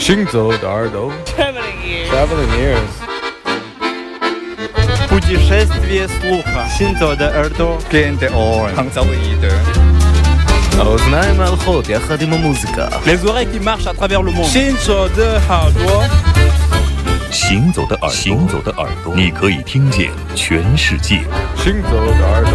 行走的耳朵 Traveling ears. Traveling ears Путешествие слуха. Синто де Эрдо. Gente on. Hangzauide. האוזניים ההלכות יחד עם המוזיקה Les oreilles qui marchent à travers le monde. Shinto de Hardo. 行走的耳朵，行走的耳朵，你可以听见全世界。行走的耳朵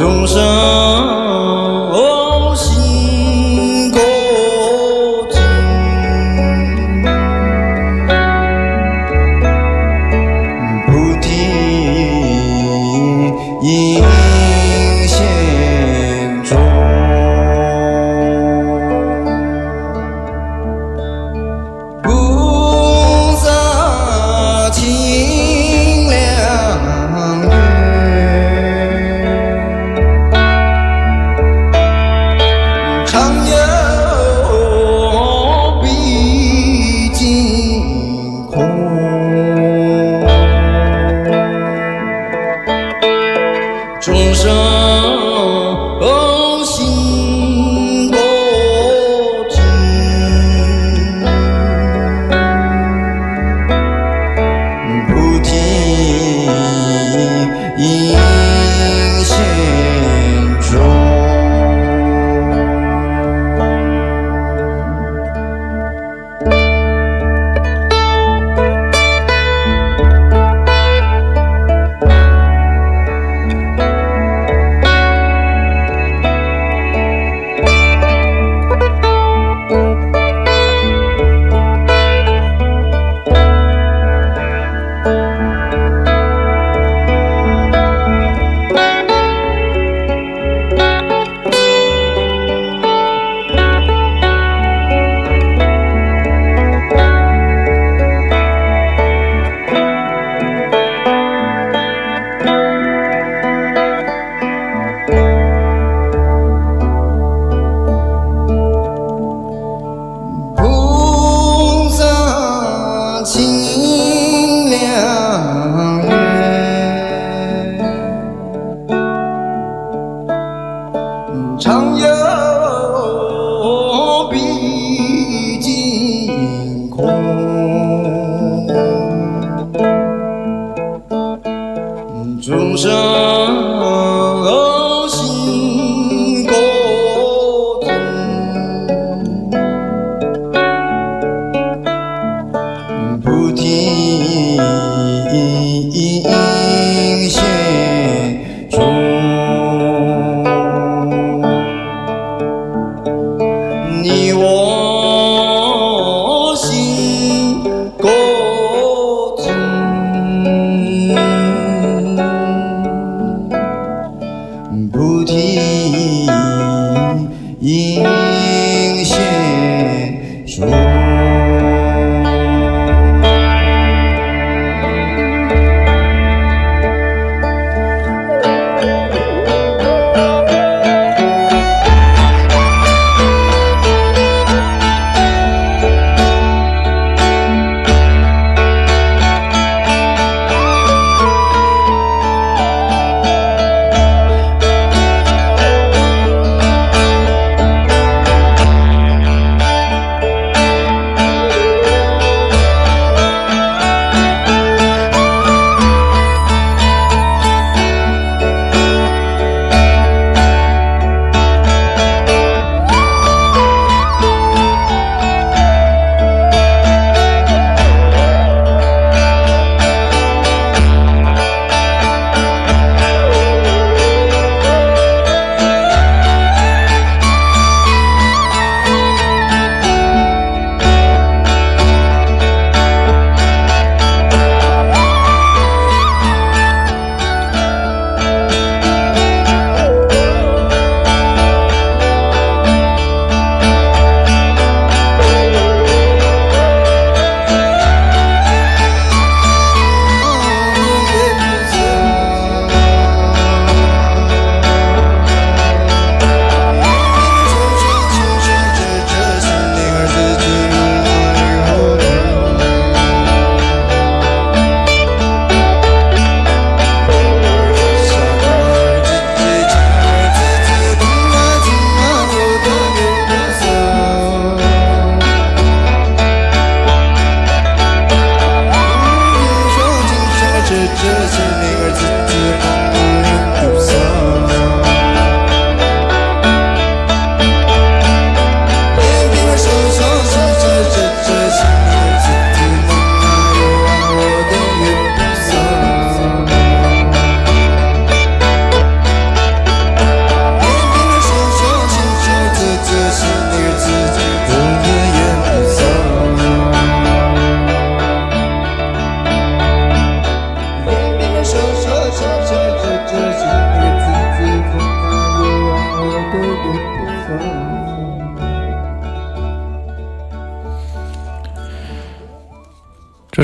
众生。生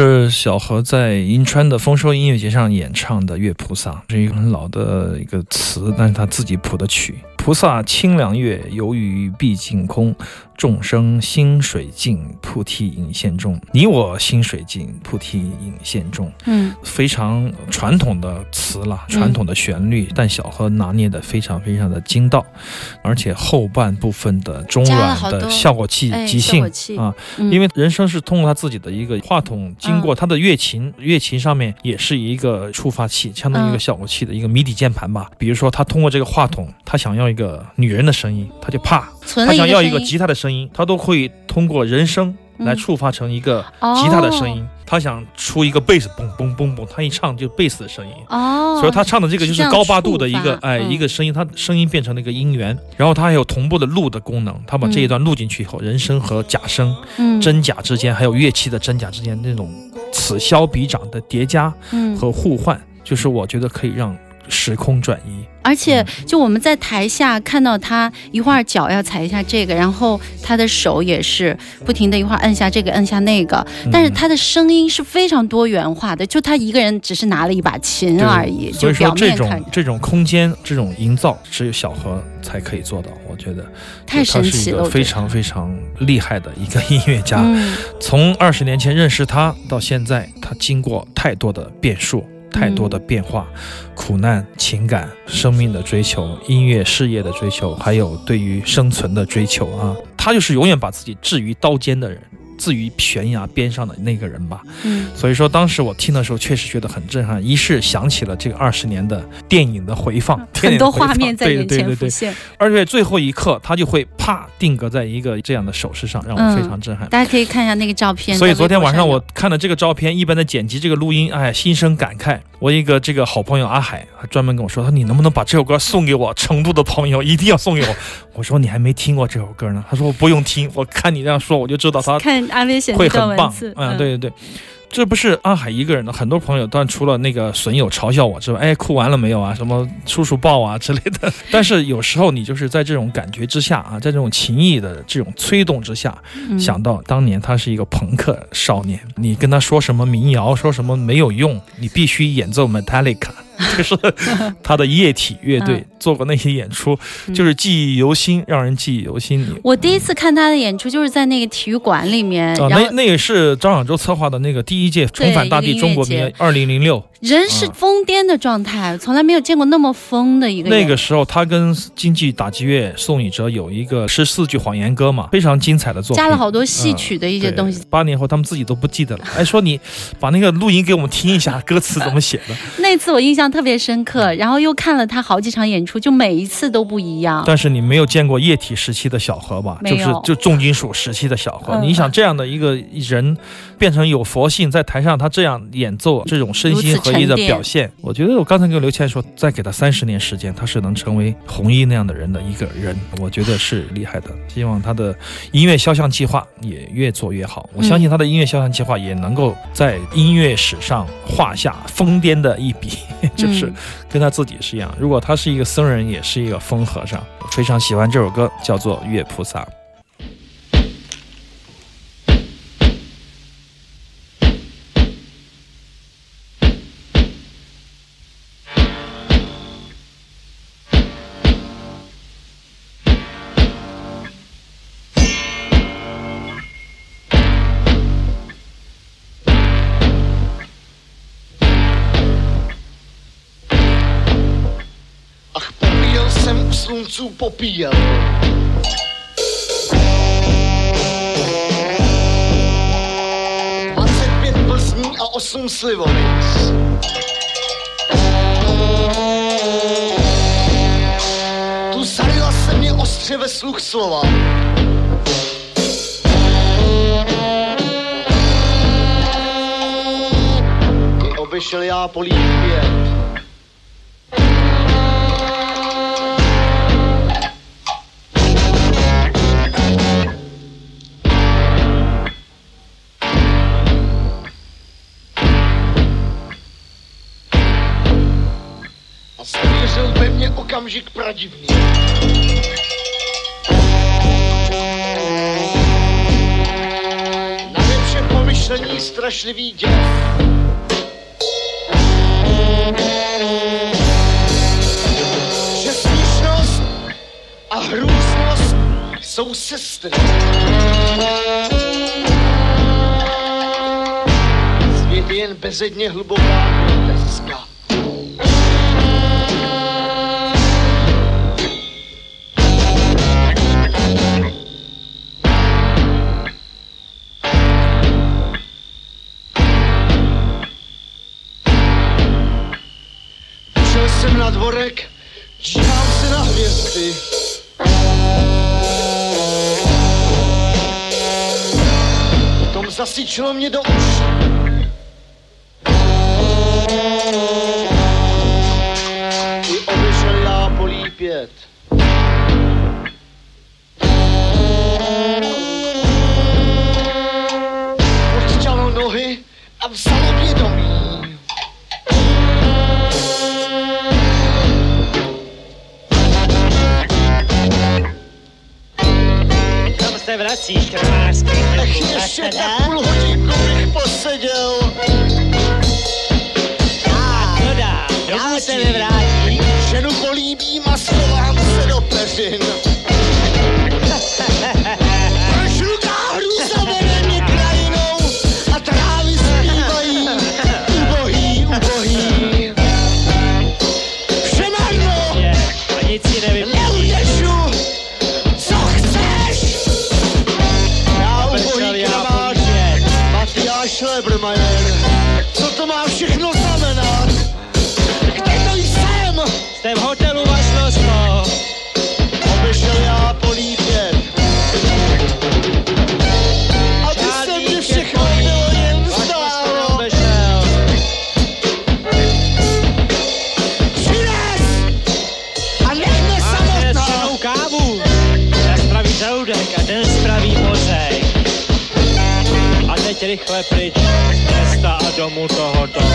是小何在银川的丰收音乐节上演唱的《月菩萨》，是一个很老的一个词，但是他自己谱的曲。菩萨清凉月，游于毕竟空。众生心水静，菩提影现中。你我心水静，菩提影现中。嗯，非常传统的词了，传统的旋律，但小何拿捏的非常非常的精到，而且后半部分的中软的效果器哎即兴啊，嗯因为人声是通过他自己的一个话筒，经过他的乐琴，乐琴上面也是一个触发器，相当于一个嗯效果器的一个谜底键盘吧。比如说，他通过这个话筒，他想要一个女人的声音，他就怕；他想要一个吉他的声音，他都会通过人声来嗯触发成一个吉他的声音。他想出一个贝斯，嘣嘣嘣嘣，他一唱就贝斯的声音。哦，所以他唱的这个就是高八度的一个哎嗯一个声音，他声音变成了一个音源，然后他还有同步的录的功能，他把这一段录进去以后，人声和假声、嗯。真假之间，还有乐器的真假之间那种此消彼长的叠加嗯。和互换，就是我觉得可以让时空转移。而且就我们在台下看到他一会儿脚要踩一下这个，然后他的手也是不停的一会儿摁下这个摁下那个，但是他的声音是非常多元化的，就他一个人只是拿了一把琴而已，所以说这种这种空间这种营造，只有小何才可以做到。我觉得太他是一神奇了，非常非常厉害的一个音乐家。嗯从二十年前认识他到现在，他经过太多的变数，太多的变化，苦难、情感、生命的追求、音乐事业的追求，还有对于生存的追求啊，他就是永远把自己置于刀尖的人。置于悬崖边上的那个人吧，嗯所以说当时我听的时候确实觉得很震撼，一是想起了这个二十年的电影的回放，电很多画面在对眼前浮对对对，现，而且最后一刻他就会啪定格在一个这样的手势上，让我非常震撼。大家可以看一下那个照片。所以昨天晚上我看了这个照片，一般的剪辑这个录音，哎，心生感慨。我一个这个好朋友阿海，他专门跟我说，他说你能不能把这首歌送给我？成都的朋友一定要送给我。我说你还没听过这首歌呢。他说我不用听，我看你这样说，我就知道他看阿威写会很棒。嗯，对对对。这不是阿海一个人的，很多朋友，当然除了那个损友嘲笑我之外，哎，哭完了没有啊？什么叔叔抱啊之类的。但是有时候你就是在这种感觉之下啊，在这种情谊的这种催动之下，嗯想到当年他是一个朋克少年，你跟他说什么民谣，说什么没有用，你必须演奏 Metallica，这是他的液体乐队、嗯做过那些演出，就是记忆犹新，让人记忆犹新。你我第一次看他的演出就是在那个体育馆里面，啊，然后那那也是张小舟策划的那个第一届重返大地中国民二零零六。人是疯癫的状态，从来没有见过那么疯的一个。那个时候，他跟京剧打击乐宋以哲有一个十四句谎言歌嘛，非常精彩的作品，加了好多戏曲的一些东西。八年后，他们自己都不记得了。哎，说你把那个录音给我们听一下，歌词怎么写的？那次我印象特别深刻，然后又看了他好几场演出，就每一次都不一样。但是你没有见过液体时期的小何吧？就是就重金属时期的小何。嗯你想这样的一个人，变成有佛性，在台上他这样演奏，这种身心合一的表现，我觉得我刚才跟刘谦说，再给他三十年时间，他是能成为红衣那样的人的一个人，我觉得是厉害的。希望他的音乐肖像计划也越做越好。我相信他的音乐肖像计划也能够在音乐史上画下疯癫的一笔，就是嗯跟他自己是一样。如果他是一个僧人，也是一个疯和尚。我非常喜欢这首歌，叫做《月菩萨》。Jsem u sluncu, popíjel. A osm slivovic. Tu zarila se mě ostře ve sluch slova. I obešel já polí okamžik pradivný. Na vše pomyšlení strašlivý děv. Že smíšnost a hrůznost jsou sestry. Svět je jen bezedně hluboká leska. класичном недоучном. Mutter hat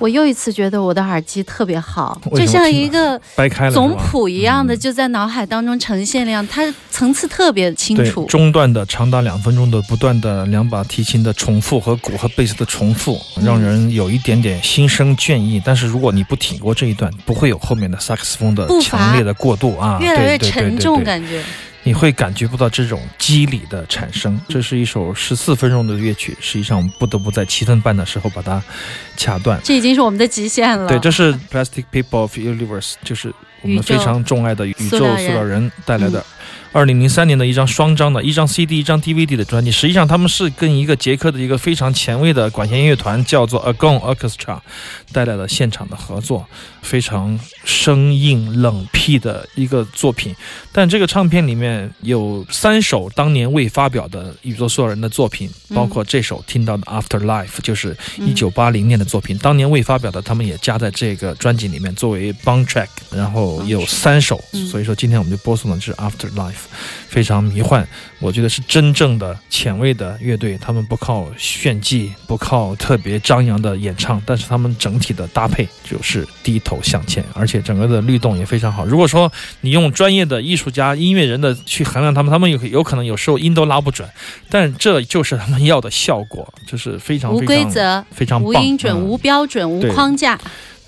我又一次觉得我的耳机特别好，就像一个掰开了总谱一样的，就在脑海当中呈现了样，它层次特别清楚。中段的长达两分钟的不断的两把提琴的重复和鼓和贝斯的重复，嗯。让人有一点点心生倦意。但是如果你不挺过这一段，不会有后面的萨克斯风的强烈的过渡啊，越来越沉重，对对感觉你会感觉不到这种肌理的产生。这是一首十四分钟的乐曲，实际上我们不得不在七分半的时候把它掐断。这已经是我们的极限了。对，这是 Plastic People of Universe，就是我们非常钟爱的宇宙塑料人带来嗯的。二零零三年的一张双张的一张 CD 一张 DVD 的专辑，实际上他们是跟一个捷克的一个非常前卫的管弦乐团叫做 Agon Orchestra 带来了现场的合作，非常生硬冷僻的一个作品。但这个唱片里面有三首当年未发表的宇宙所有人的作品，嗯。包括这首听到的 Afterlife，就是一九八零年的作品，当年未发表的，他们也加在这个专辑里面作为 bonus track，然后有三首，嗯。所以说今天我们就播送的是 Afterlife，非常迷幻，我觉得是真正的前卫的乐队，他们不靠炫技，不靠特别张扬的演唱，但是他们整体的搭配就是低头向前，而且整个的律动也非常好。如果说你用专业的艺术家、音乐人的去衡量他们，他们有有可能有时候音都拉不准，但这就是他们要的效果，就是非常无规则、非常棒无音准、嗯无标准、无框架。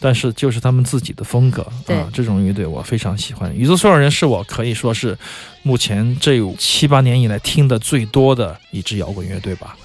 但是就是他们自己的风格对啊，这种乐队我非常喜欢。宇宙所有人是我可以说是目前这七八年以来听的最多的一支摇滚乐队吧。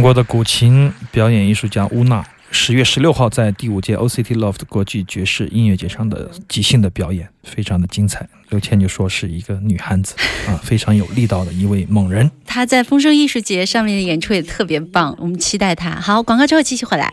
中国的古琴表演艺术家乌娜，十月十六号在第五届 OCT Loft 国际爵士音乐节上的即兴的表演，非常的精彩。刘谦就说是一个女汉子啊，非常有力道的一位猛人。她在丰收艺术节上面的演出也特别棒，我们期待她。好，广告之后继续回来。